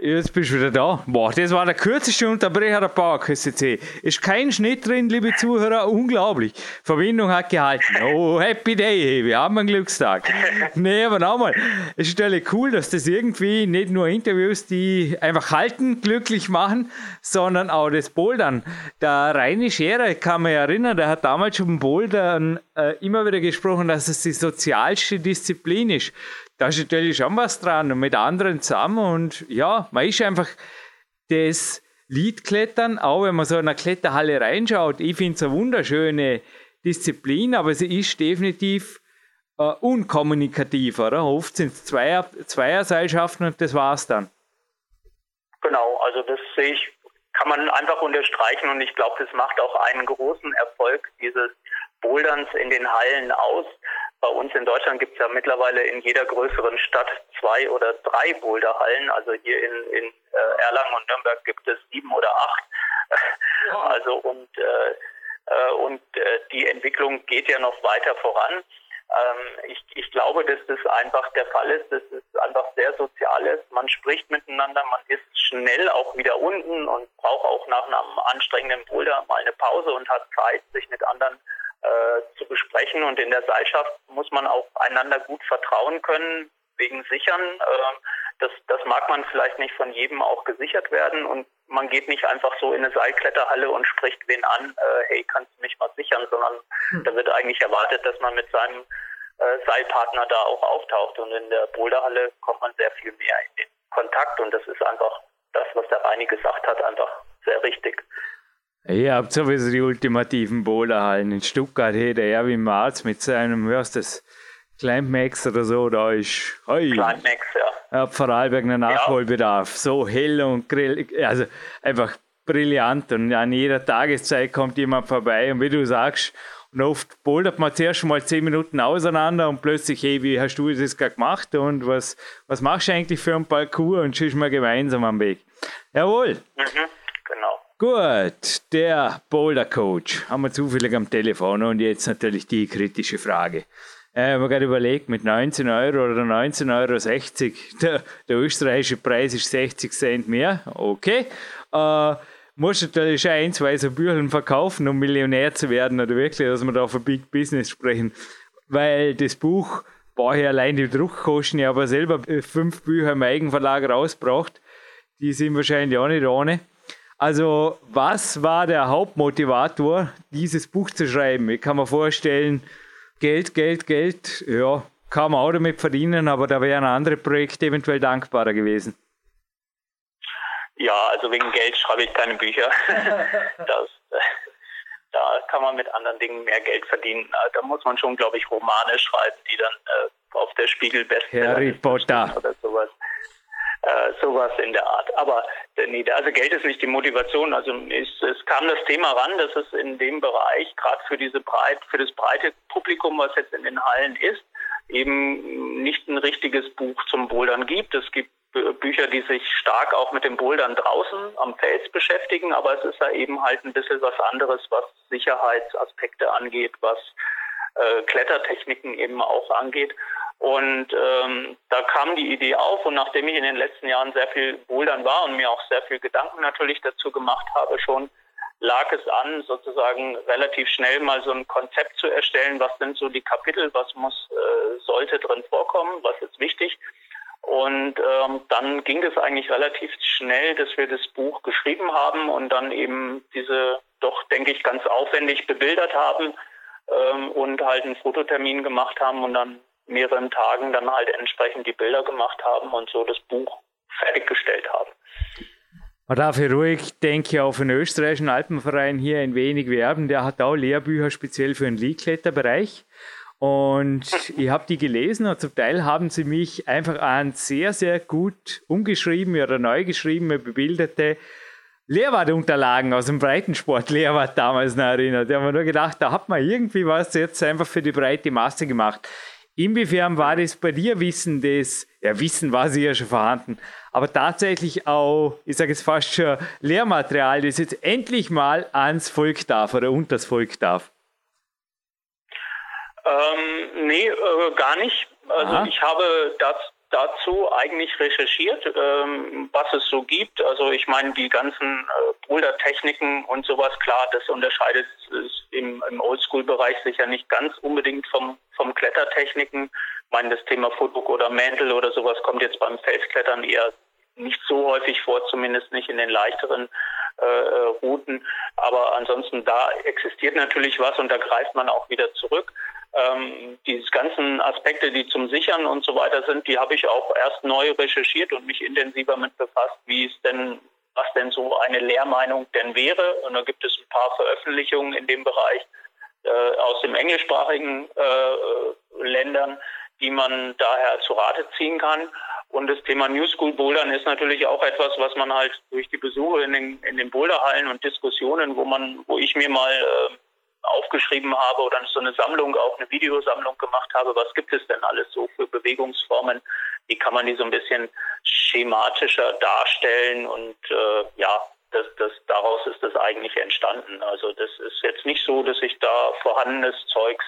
Jetzt bist du wieder da. Boah, das war der kürzeste Unterbrecher der PowerQuest Ist kein Schnitt drin, liebe Zuhörer. Unglaublich. Verbindung hat gehalten. Oh, happy day. Wir haben einen Glückstag. [laughs] nee, aber nochmal. Es ist natürlich cool, dass das irgendwie nicht nur Interviews, die einfach halten, glücklich machen, sondern auch das Bouldern. Der Reini Scherer, kann man erinnern, der hat damals schon beim Bouldern äh, immer wieder gesprochen, dass es die sozialste Disziplin ist da ist natürlich schon was dran und mit anderen zusammen und ja, man ist einfach das Liedklettern, auch wenn man so in eine Kletterhalle reinschaut, ich finde es eine wunderschöne Disziplin, aber sie ist definitiv äh, unkommunikativ, oder? Oft sind es Zweier, Zweierseilschaften und das war's dann. Genau, also das sehe ich, kann man einfach unterstreichen und ich glaube, das macht auch einen großen Erfolg dieses Boulderns in den Hallen aus. Bei uns in Deutschland gibt es ja mittlerweile in jeder größeren Stadt zwei oder drei Boulderhallen. Also hier in, in äh, Erlangen und Nürnberg gibt es sieben oder acht. Also und äh, äh, und äh, die Entwicklung geht ja noch weiter voran. Ähm, ich, ich glaube, dass das einfach der Fall ist, dass es einfach sehr sozial ist. Man spricht miteinander, man ist schnell auch wieder unten und braucht auch nach einem anstrengenden Boulder mal eine Pause und hat Zeit, sich mit anderen äh, zu besprechen. Und in der Seilschaft muss man auch einander gut vertrauen können, wegen Sichern. Äh, das, das mag man vielleicht nicht von jedem auch gesichert werden. Und man geht nicht einfach so in eine Seilkletterhalle und spricht wen an, äh, hey, kannst du mich mal sichern, sondern hm. da wird eigentlich erwartet, dass man mit seinem äh, Seilpartner da auch auftaucht. Und in der Boulderhalle kommt man sehr viel mehr in den Kontakt. Und das ist einfach das, was der Reini gesagt hat, einfach sehr richtig. Ihr habt sowieso die ultimativen Bowlerhallen. In Stuttgart hey, der Erwin Marz mit seinem, hörst das, Climax oder so, da ist. Oi, Climax, ja. Hat Vorarlberg einen Nachholbedarf. Ja. So hell und grill, also einfach brillant. Und an jeder Tageszeit kommt jemand vorbei. Und wie du sagst, und oft bouldert man zuerst mal zehn Minuten auseinander und plötzlich, hey, wie hast du das gerade gemacht und was, was machst du eigentlich für einen Parcours und schießt mal gemeinsam am Weg. Jawohl. Mhm. Gut, der Boulder Coach haben wir zufällig am Telefon und jetzt natürlich die kritische Frage. Äh, habe gerade überlegt, mit 19 Euro oder 19,60 Euro, der, der österreichische Preis ist 60 Cent mehr, okay. Äh, musst natürlich ein, zwei so Bücher verkaufen, um Millionär zu werden oder wirklich, dass wir da von Big Business sprechen. Weil das Buch, boah, allein die Druckkosten, ich habe selber fünf Bücher im Eigenverlag rausgebracht. Die sind wahrscheinlich auch nicht ohne. Also, was war der Hauptmotivator, dieses Buch zu schreiben? Ich kann mir vorstellen, Geld, Geld, Geld, ja, kann man auch damit verdienen, aber da wären andere Projekte eventuell dankbarer gewesen. Ja, also wegen Geld schreibe ich keine Bücher. [laughs] das, da kann man mit anderen Dingen mehr Geld verdienen. Da muss man schon, glaube ich, Romane schreiben, die dann äh, auf der Spiegel Harry Potter oder sowas äh, sowas in der Art. Aber äh, nee, also Geld ist nicht die Motivation. Also es, es kam das Thema ran, dass es in dem Bereich, gerade für diese breit, für das breite Publikum, was jetzt in den Hallen ist, eben nicht ein richtiges Buch zum Bouldern gibt. Es gibt Bücher, die sich stark auch mit dem Bouldern draußen am Fels beschäftigen, aber es ist da eben halt ein bisschen was anderes, was Sicherheitsaspekte angeht, was äh, Klettertechniken eben auch angeht. Und ähm, da kam die Idee auf und nachdem ich in den letzten Jahren sehr viel Bouldern war und mir auch sehr viel Gedanken natürlich dazu gemacht habe schon, lag es an, sozusagen relativ schnell mal so ein Konzept zu erstellen, was sind so die Kapitel, was muss, äh, sollte drin vorkommen, was ist wichtig. Und ähm, dann ging es eigentlich relativ schnell, dass wir das Buch geschrieben haben und dann eben diese doch, denke ich, ganz aufwendig bebildert haben ähm, und halt einen Fototermin gemacht haben und dann mehreren Tagen dann halt entsprechend die Bilder gemacht haben und so das Buch fertiggestellt haben. Man darf hier ruhig, denke ich, auf den österreichischen Alpenverein hier ein wenig werben. Der hat auch Lehrbücher speziell für den Liegkletterbereich. Und [laughs] ich habe die gelesen und zum Teil haben sie mich einfach an sehr, sehr gut umgeschrieben oder neu geschriebene, bebilderte Lehrwartunterlagen aus dem Breitensport Lehrwart damals noch erinnert. Da haben wir nur gedacht, da hat man irgendwie was jetzt einfach für die breite Masse gemacht. Inwiefern war das bei dir Wissen das, ja Wissen war sicher schon vorhanden, aber tatsächlich auch, ich sage jetzt fast schon Lehrmaterial, das jetzt endlich mal ans Volk darf oder unters Volk darf? Ähm, nee, äh, gar nicht. Also Aha. ich habe das, dazu eigentlich recherchiert, ähm, was es so gibt. Also ich meine, die ganzen äh, Boulder-Techniken und sowas, klar, das unterscheidet sich im, im Oldschool-Bereich sicher nicht ganz unbedingt vom, vom Klettertechniken. Ich meine, das Thema Footbook oder Mantle oder sowas kommt jetzt beim Felsklettern eher nicht so häufig vor, zumindest nicht in den leichteren äh, äh Routen. Aber ansonsten da existiert natürlich was und da greift man auch wieder zurück. Ähm, die ganzen Aspekte, die zum Sichern und so weiter sind, die habe ich auch erst neu recherchiert und mich intensiver mit befasst, wie es denn, was denn so eine Lehrmeinung denn wäre. Und da gibt es ein paar Veröffentlichungen in dem Bereich äh, aus den englischsprachigen äh, Ländern, die man daher zu Rate ziehen kann. Und das Thema New School Bouldern ist natürlich auch etwas, was man halt durch die Besuche in den, in den Boulderhallen und Diskussionen, wo man, wo ich mir mal äh, aufgeschrieben habe oder so eine Sammlung, auch eine Videosammlung gemacht habe, was gibt es denn alles so für Bewegungsformen, wie kann man die so ein bisschen schematischer darstellen und äh, ja, das, das, daraus ist das eigentlich entstanden. Also das ist jetzt nicht so, dass ich da vorhandenes Zeugs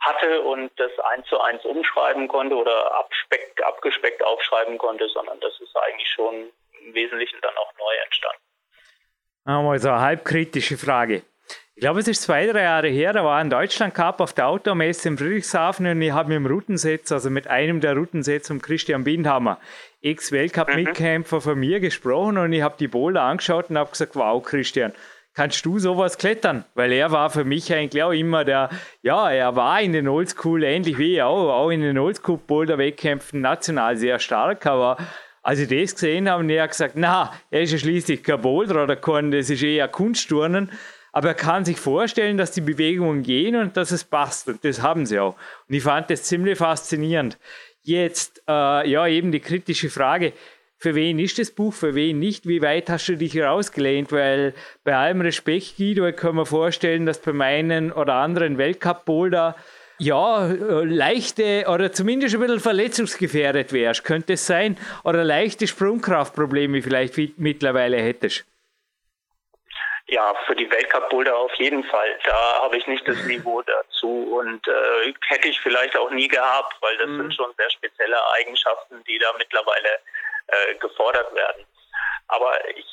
hatte und das eins zu eins umschreiben konnte oder abspeckt, abgespeckt aufschreiben konnte, sondern das ist eigentlich schon im Wesentlichen dann auch neu entstanden. Mal so eine halbkritische Frage. Ich glaube, es ist zwei, drei Jahre her, da war ein Deutschland Cup auf der Automesse in Friedrichshafen und ich habe mit dem Routensetzer, also mit einem der Routensetzer, Christian Bindhammer, Ex-Weltcup-Mitkämpfer von mir gesprochen und ich habe die Boulder angeschaut und habe gesagt, wow, Christian, kannst du sowas klettern? Weil er war für mich eigentlich auch immer der, ja, er war in den Oldschool, ähnlich wie ich auch, auch in den Oldschool-Boulder-Wettkämpfen national sehr stark, aber als ich das gesehen habe, hat er gesagt, na, er ist ja schließlich kein Boulder oder kein, das ist eher Kunstturnen aber er kann sich vorstellen, dass die Bewegungen gehen und dass es passt. Und das haben sie auch. Und ich fand das ziemlich faszinierend. Jetzt, äh, ja, eben die kritische Frage. Für wen ist das Buch, für wen nicht? Wie weit hast du dich rausgelehnt? Weil bei allem Respekt, Guido, ich kann mir vorstellen, dass bei meinen oder anderen Weltcup-Boulder ja, äh, leichte oder zumindest ein bisschen verletzungsgefährdet wärst. Könnte es sein? Oder leichte Sprungkraftprobleme vielleicht mittlerweile hättest? Ja, für die Weltcup-Boulder auf jeden Fall. Da habe ich nicht das Niveau dazu und äh, hätte ich vielleicht auch nie gehabt, weil das mhm. sind schon sehr spezielle Eigenschaften, die da mittlerweile äh, gefordert werden. Aber ich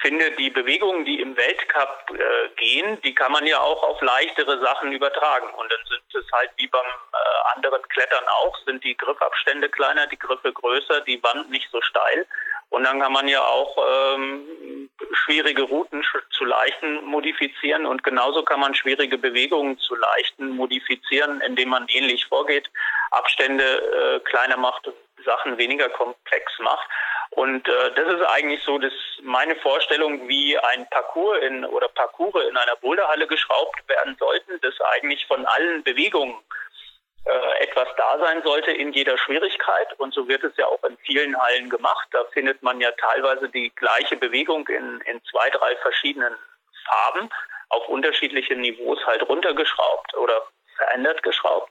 finde, die Bewegungen, die im Weltcup äh, gehen, die kann man ja auch auf leichtere Sachen übertragen. Und dann sind es halt wie beim äh, anderen Klettern auch, sind die Griffabstände kleiner, die Griffe größer, die Wand nicht so steil. Und dann kann man ja auch ähm, schwierige Routen zu leichten modifizieren und genauso kann man schwierige Bewegungen zu leichten modifizieren, indem man ähnlich vorgeht, Abstände äh, kleiner macht, Sachen weniger komplex macht. Und äh, das ist eigentlich so dass meine Vorstellung, wie ein Parcours in oder Parcours in einer Boulderhalle geschraubt werden sollten, dass eigentlich von allen Bewegungen äh, etwas da sein sollte in jeder Schwierigkeit. Und so wird es ja auch in vielen Hallen gemacht. Da findet man ja teilweise die gleiche Bewegung in, in zwei, drei verschiedenen Farben auf unterschiedliche Niveaus halt runtergeschraubt oder verändert geschraubt.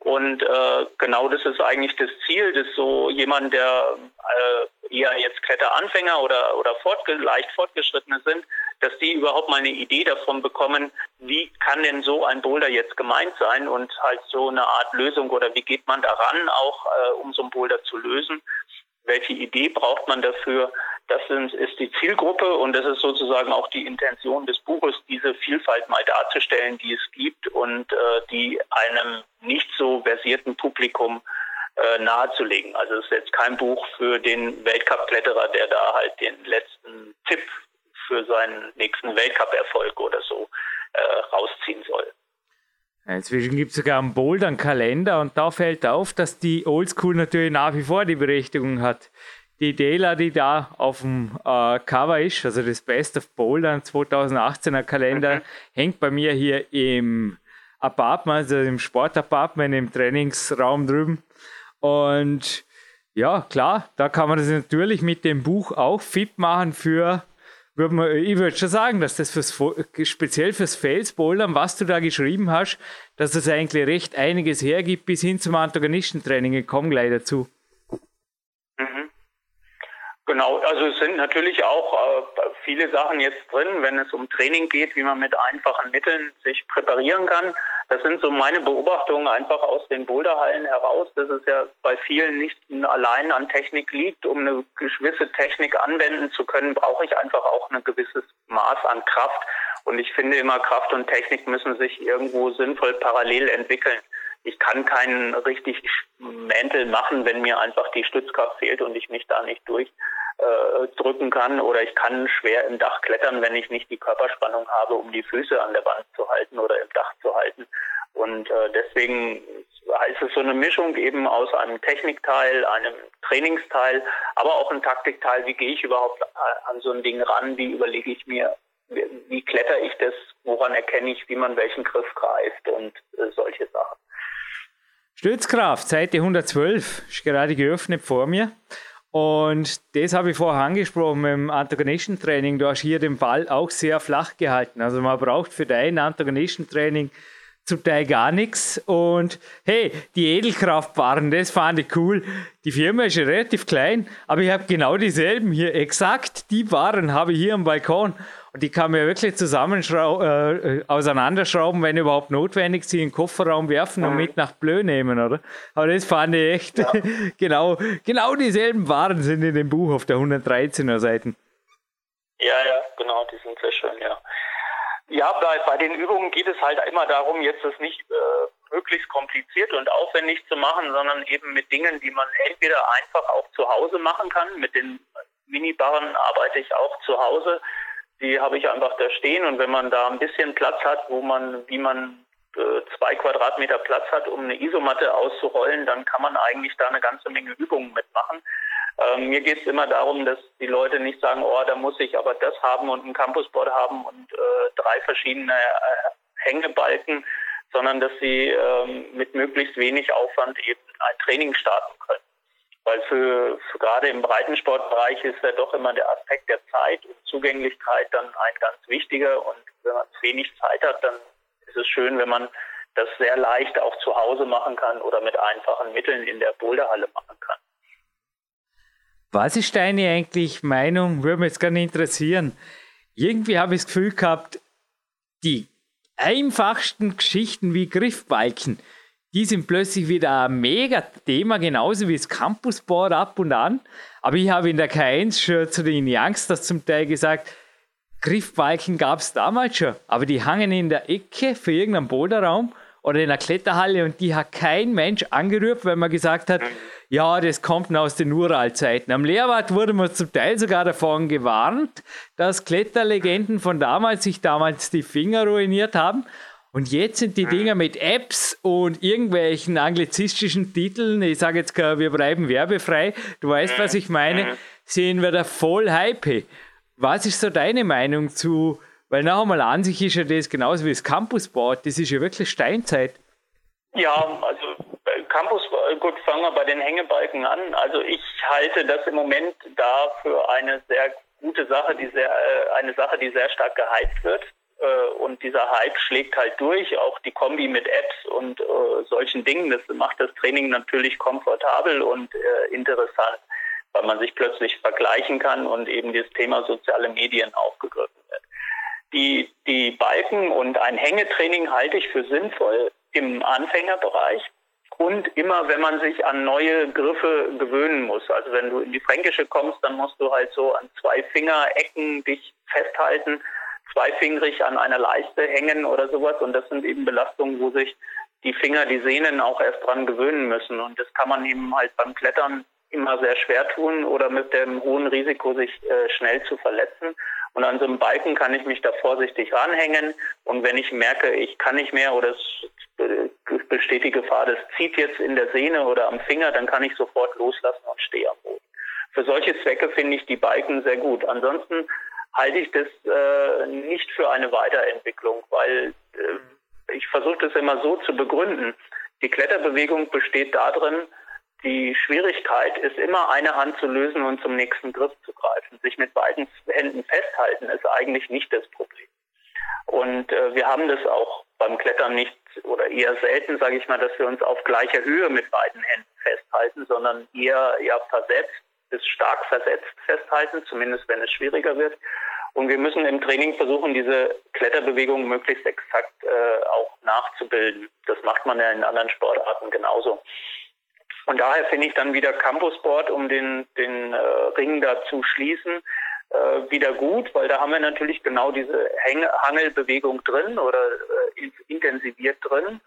Und äh, genau das ist eigentlich das Ziel, dass so jemand, der äh, eher jetzt Kletteranfänger oder, oder fortge leicht Fortgeschrittene sind, dass die überhaupt mal eine Idee davon bekommen, wie kann denn so ein Boulder jetzt gemeint sein und halt so eine Art Lösung oder wie geht man daran, auch äh, um so ein Boulder zu lösen. Welche Idee braucht man dafür? Das sind, ist die Zielgruppe und das ist sozusagen auch die Intention des Buches, diese Vielfalt mal darzustellen, die es gibt und äh, die einem nicht so versierten Publikum äh, nahezulegen. Also es ist jetzt kein Buch für den Weltcup-Kletterer, der da halt den letzten Tipp für seinen nächsten Weltcup-Erfolg oder so äh, rausziehen soll. Inzwischen gibt es sogar einen Bouldern-Kalender und da fällt auf, dass die Oldschool natürlich nach wie vor die Berechtigung hat. Die Dela, die da auf dem äh, Cover ist, also das Best of Bouldern 2018er Kalender, mhm. [laughs] hängt bei mir hier im Apartment, also im Sportapartment, im Trainingsraum drüben. Und ja, klar, da kann man das natürlich mit dem Buch auch fit machen für würde man, ich würde schon sagen, dass das fürs, speziell fürs Felsbouldern, was du da geschrieben hast, dass das eigentlich recht einiges hergibt bis hin zum Antagonistentraining. Ich komme gleich dazu. Genau, also es sind natürlich auch äh, viele Sachen jetzt drin, wenn es um Training geht, wie man mit einfachen Mitteln sich präparieren kann. Das sind so meine Beobachtungen einfach aus den Boulderhallen heraus, dass es ja bei vielen nicht allein an Technik liegt. Um eine gewisse Technik anwenden zu können, brauche ich einfach auch ein gewisses Maß an Kraft. Und ich finde immer, Kraft und Technik müssen sich irgendwo sinnvoll parallel entwickeln. Ich kann keinen richtig Mäntel machen, wenn mir einfach die Stützkraft fehlt und ich mich da nicht durch äh, kann oder ich kann schwer im Dach klettern, wenn ich nicht die Körperspannung habe, um die Füße an der Wand zu halten oder im Dach zu halten. Und äh, deswegen ist es so eine Mischung eben aus einem Technikteil, einem Trainingsteil, aber auch ein Taktikteil. Wie gehe ich überhaupt äh, an so ein Ding ran? Wie überlege ich mir, wie, wie kletter ich das? Woran erkenne ich, wie man welchen Griff greift und äh, solche Sachen. Stützkraft, Seite 112, ist gerade geöffnet vor mir. Und das habe ich vorher angesprochen dem Antagonistentraining. Du hast hier den Ball auch sehr flach gehalten. Also man braucht für dein Antagonistentraining zum Teil gar nichts. Und hey, die Edelkraftbaren, das fand ich cool. Die Firma ist ja relativ klein, aber ich habe genau dieselben hier. Exakt die Waren habe ich hier am Balkon. Die kann man ja wirklich zusammenschrauben, äh, auseinanderschrauben, wenn überhaupt notwendig, sie in den Kofferraum werfen und mit nach Blö nehmen, oder? Aber das fand ich echt, ja. [laughs] genau, genau dieselben Waren sind in dem Buch auf der 113er Seite. Ja, ja, genau, die sind sehr schön, ja. Ja, bei, bei den Übungen geht es halt immer darum, jetzt das nicht äh, möglichst kompliziert und aufwendig zu machen, sondern eben mit Dingen, die man entweder einfach auch zu Hause machen kann. Mit den Minibarren arbeite ich auch zu Hause. Die habe ich einfach da stehen und wenn man da ein bisschen Platz hat, wo man, wie man äh, zwei Quadratmeter Platz hat, um eine Isomatte auszurollen, dann kann man eigentlich da eine ganze Menge Übungen mitmachen. Ähm, mir geht es immer darum, dass die Leute nicht sagen, oh, da muss ich aber das haben und ein Campusboard haben und äh, drei verschiedene äh, Hängebalken, sondern dass sie ähm, mit möglichst wenig Aufwand eben ein Training starten können. Weil für, für gerade im Breitensportbereich ist ja doch immer der Aspekt der Zeit und Zugänglichkeit dann ein ganz wichtiger. Und wenn man wenig Zeit hat, dann ist es schön, wenn man das sehr leicht auch zu Hause machen kann oder mit einfachen Mitteln in der Boulderhalle machen kann. Was ist deine eigentlich Meinung? Würde mich jetzt gerne interessieren. Irgendwie habe ich das Gefühl gehabt, die einfachsten Geschichten wie Griffbalken, die sind plötzlich wieder ein mega Thema, genauso wie das Campusboard ab und an. Aber ich habe in der K1 schon zu den Youngsters zum Teil gesagt, Griffbalken gab es damals schon, aber die hangen in der Ecke für irgendeinen Boulderraum oder in der Kletterhalle und die hat kein Mensch angerührt, weil man gesagt hat, ja, das kommt aus den Uraltzeiten. Am Lehrwart wurde man zum Teil sogar davon gewarnt, dass Kletterlegenden von damals sich damals die Finger ruiniert haben. Und jetzt sind die Dinger mit Apps und irgendwelchen anglizistischen Titeln, ich sage jetzt, wir bleiben werbefrei, du weißt, was ich meine, sehen wir da voll Hype. Was ist so deine Meinung zu, weil noch einmal an sich ist ja das genauso wie das Campusboard, das ist ja wirklich Steinzeit. Ja, also Campus, äh, gut, fangen wir bei den Hängebalken an. Also ich halte das im Moment da für eine sehr gute Sache, die sehr, äh, eine Sache, die sehr stark gehypt wird. Äh, und dieser Hype schlägt halt durch, auch die Kombi mit Apps und solchen Dingen. Das macht das Training natürlich komfortabel und interessant, weil man sich plötzlich vergleichen kann und eben das Thema soziale Medien aufgegriffen wird. Die, die Balken und ein Hängetraining halte ich für sinnvoll im Anfängerbereich und immer, wenn man sich an neue Griffe gewöhnen muss. Also wenn du in die Fränkische kommst, dann musst du halt so an zwei Fingerecken dich festhalten, zweifingrig an einer Leiste hängen oder sowas. Und das sind eben Belastungen, wo sich die Finger, die Sehnen auch erst dran gewöhnen müssen. Und das kann man eben halt beim Klettern immer sehr schwer tun oder mit dem hohen Risiko, sich äh, schnell zu verletzen. Und an so einem Balken kann ich mich da vorsichtig ranhängen. Und wenn ich merke, ich kann nicht mehr oder es äh, besteht die Gefahr, das zieht jetzt in der Sehne oder am Finger, dann kann ich sofort loslassen und stehe am Boden. Für solche Zwecke finde ich die Balken sehr gut. Ansonsten halte ich das äh, nicht für eine Weiterentwicklung, weil äh, ich versuche das immer so zu begründen. Die Kletterbewegung besteht darin, die Schwierigkeit ist immer eine Hand zu lösen und zum nächsten Griff zu greifen. Sich mit beiden Händen festhalten ist eigentlich nicht das Problem. Und äh, wir haben das auch beim Klettern nicht oder eher selten, sage ich mal, dass wir uns auf gleicher Höhe mit beiden Händen festhalten, sondern eher ja versetzt bis stark versetzt festhalten, zumindest wenn es schwieriger wird. Und wir müssen im Training versuchen, diese Kletterbewegung möglichst exakt äh, auch nachzubilden. Das macht man ja in anderen Sportarten genauso. Und daher finde ich dann wieder Campusboard, um den, den äh, Ring da zu schließen, äh, wieder gut, weil da haben wir natürlich genau diese Häng Hangelbewegung drin oder äh, intensiviert drin.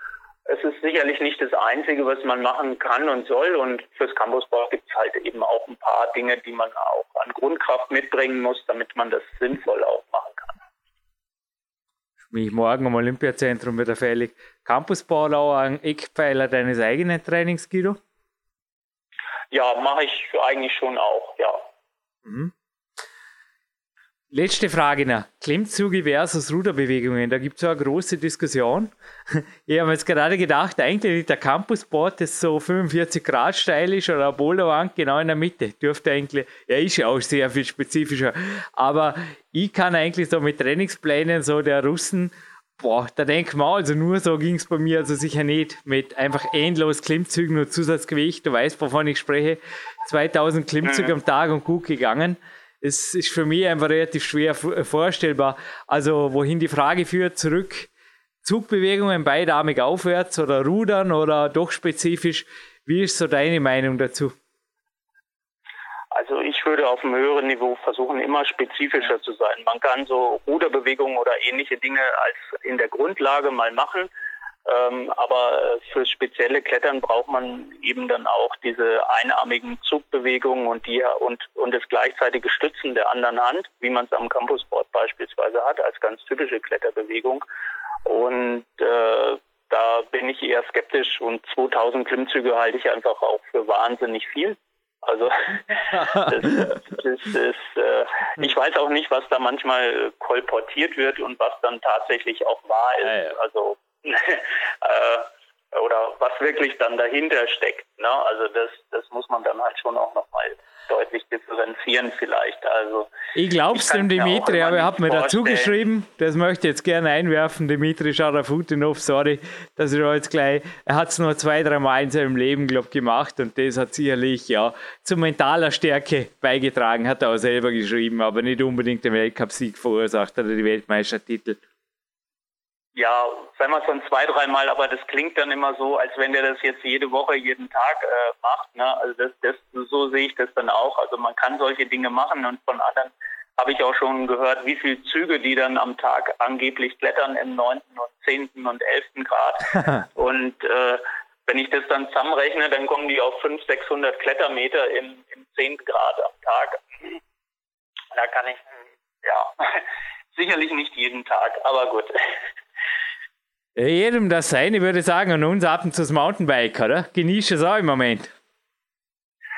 Es ist sicherlich nicht das Einzige, was man machen kann und soll. Und fürs Campusboard gibt es halt eben auch ein paar Dinge, die man auch an Grundkraft mitbringen muss, damit man das sinnvoll auch machen kann. Wie morgen am Olympiazentrum wieder fällig. Campusball auch ein Eckpfeiler deines eigenen Trainings, Guido? Ja, mache ich eigentlich schon auch, ja. Mhm. Letzte Frage noch. Klimmzüge versus Ruderbewegungen. Da gibt es ja eine große Diskussion. [laughs] Ich habe jetzt gerade gedacht, eigentlich der Campusboard, das so 45 Grad steil ist oder eine Boulderwand genau in der Mitte. Dürfte eigentlich, ja, ist ja auch sehr viel spezifischer. Aber ich kann eigentlich so mit Trainingsplänen so der Russen Boah, da denk mal, also nur so ging es bei mir, also sicher nicht mit einfach endlos Klimmzügen und Zusatzgewicht. Du weißt, wovon ich spreche. 2000 Klimmzüge mhm. am Tag und gut gegangen. Es ist für mich einfach relativ schwer vorstellbar. Also, wohin die Frage führt, zurück. Zugbewegungen beidarmig aufwärts oder Rudern oder doch spezifisch. Wie ist so deine Meinung dazu? Also ich würde auf einem höheren Niveau versuchen, immer spezifischer zu sein. Man kann so Ruderbewegungen oder ähnliche Dinge als in der Grundlage mal machen. Ähm, aber für spezielle Klettern braucht man eben dann auch diese einarmigen Zugbewegungen und die und, und das gleichzeitige Stützen der anderen Hand, wie man es am Campusboard beispielsweise hat, als ganz typische Kletterbewegung. Und äh, da bin ich eher skeptisch und 2000 Klimmzüge halte ich einfach auch für wahnsinnig viel. Also [laughs] das, das ist, äh, ich weiß auch nicht, was da manchmal kolportiert wird und was dann tatsächlich auch wahr ist. Also [laughs] äh, oder was wirklich dann dahinter steckt. Ne? Also das, das muss man dann halt schon auch nochmal deutlich differenzieren vielleicht. Also ich glaub's dem Dimitri, aber er hat mir dazu geschrieben, das möchte ich jetzt gerne einwerfen, Dimitri Scharafutinov, sorry, dass ich da jetzt gleich, er hat es nur zwei, drei Mal in seinem Leben, glaub gemacht und das hat sicherlich ja zu mentaler Stärke beigetragen, hat er auch selber geschrieben, aber nicht unbedingt den Weltcup-Sieg verursacht oder die Weltmeistertitel. Ja, sagen wir dann zwei, dreimal, aber das klingt dann immer so, als wenn der das jetzt jede Woche, jeden Tag äh, macht. Ne? Also das, das, so sehe ich das dann auch. Also man kann solche Dinge machen und von anderen habe ich auch schon gehört, wie viele Züge die dann am Tag angeblich klettern im 9. und 10. und 11. Grad. [laughs] und äh, wenn ich das dann zusammenrechne, dann kommen die auf 500, 600 Klettermeter im, im 10. Grad am Tag. Da kann ich, ja, [laughs] sicherlich nicht jeden Tag, aber gut. Jedem das sein, ich würde sagen, und uns ab und zu das Mountainbike, oder? Genießt es auch im Moment.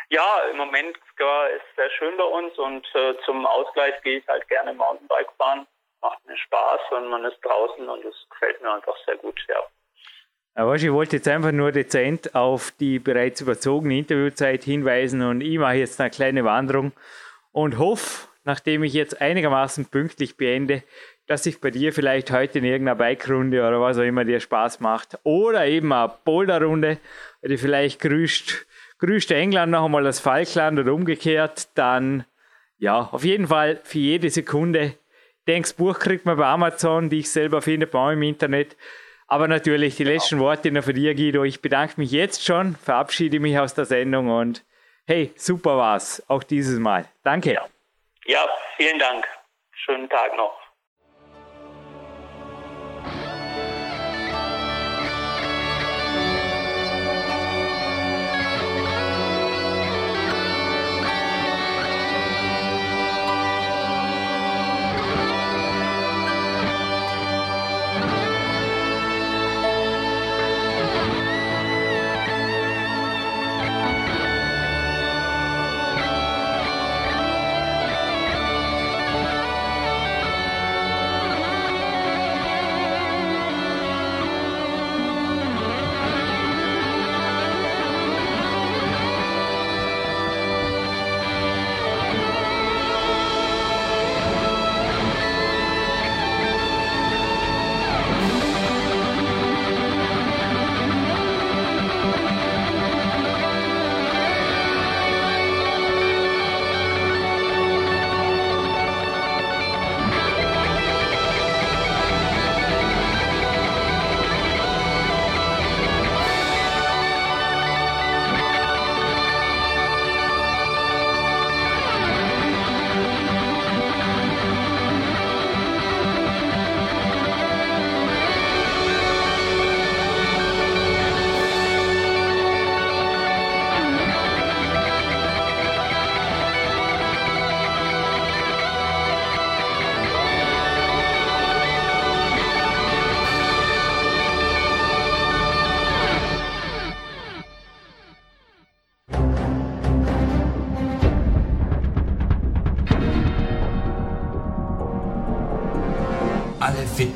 Ja, im Moment ja, ist sehr schön bei uns und äh, zum Ausgleich gehe ich halt gerne Mountainbike fahren. Macht mir Spaß und man ist draußen und es gefällt mir einfach sehr gut, ja. Aber ich wollte jetzt einfach nur dezent auf die bereits überzogene Interviewzeit hinweisen und ich mache jetzt eine kleine Wanderung und hoffe, nachdem ich jetzt einigermaßen pünktlich beende, dass ich bei dir vielleicht heute in irgendeiner Bike-Runde oder was auch immer dir Spaß macht oder eben eine Boulder-Runde, die vielleicht grüßt, grüßt England noch einmal das Falkland oder umgekehrt, dann ja, auf jeden Fall für jede Sekunde. Denkst Buch kriegt man bei Amazon, die ich selber finde, bei im Internet. Aber natürlich die letzten Worte noch für dich, Guido. Ich bedanke mich jetzt schon, verabschiede mich aus der Sendung und hey, super war's, auch dieses Mal. Danke. Ja, ja vielen Dank. Schönen Tag noch.